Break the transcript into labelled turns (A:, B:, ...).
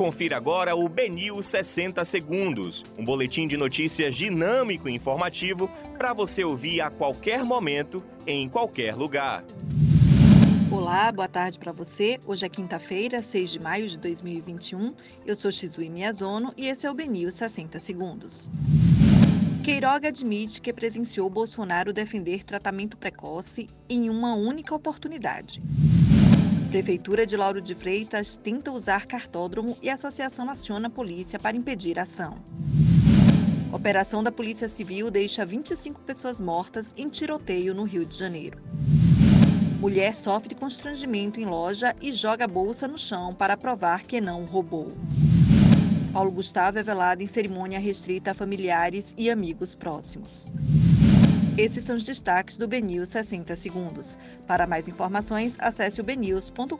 A: Confira agora o Benil 60 Segundos, um boletim de notícias dinâmico e informativo para você ouvir a qualquer momento, em qualquer lugar.
B: Olá, boa tarde para você. Hoje é quinta-feira, 6 de maio de 2021. Eu sou Shizui Miyazono e esse é o Benil 60 Segundos. Queiroga admite que presenciou Bolsonaro defender tratamento precoce em uma única oportunidade. Prefeitura de Lauro de Freitas tenta usar cartódromo e a associação aciona a polícia para impedir a ação. Operação da Polícia Civil deixa 25 pessoas mortas em tiroteio no Rio de Janeiro. Mulher sofre constrangimento em loja e joga bolsa no chão para provar que não roubou. Paulo Gustavo é velado em cerimônia restrita a familiares e amigos próximos. Esses são os destaques do BNews 60 Segundos. Para mais informações, acesse o bnews.com.br.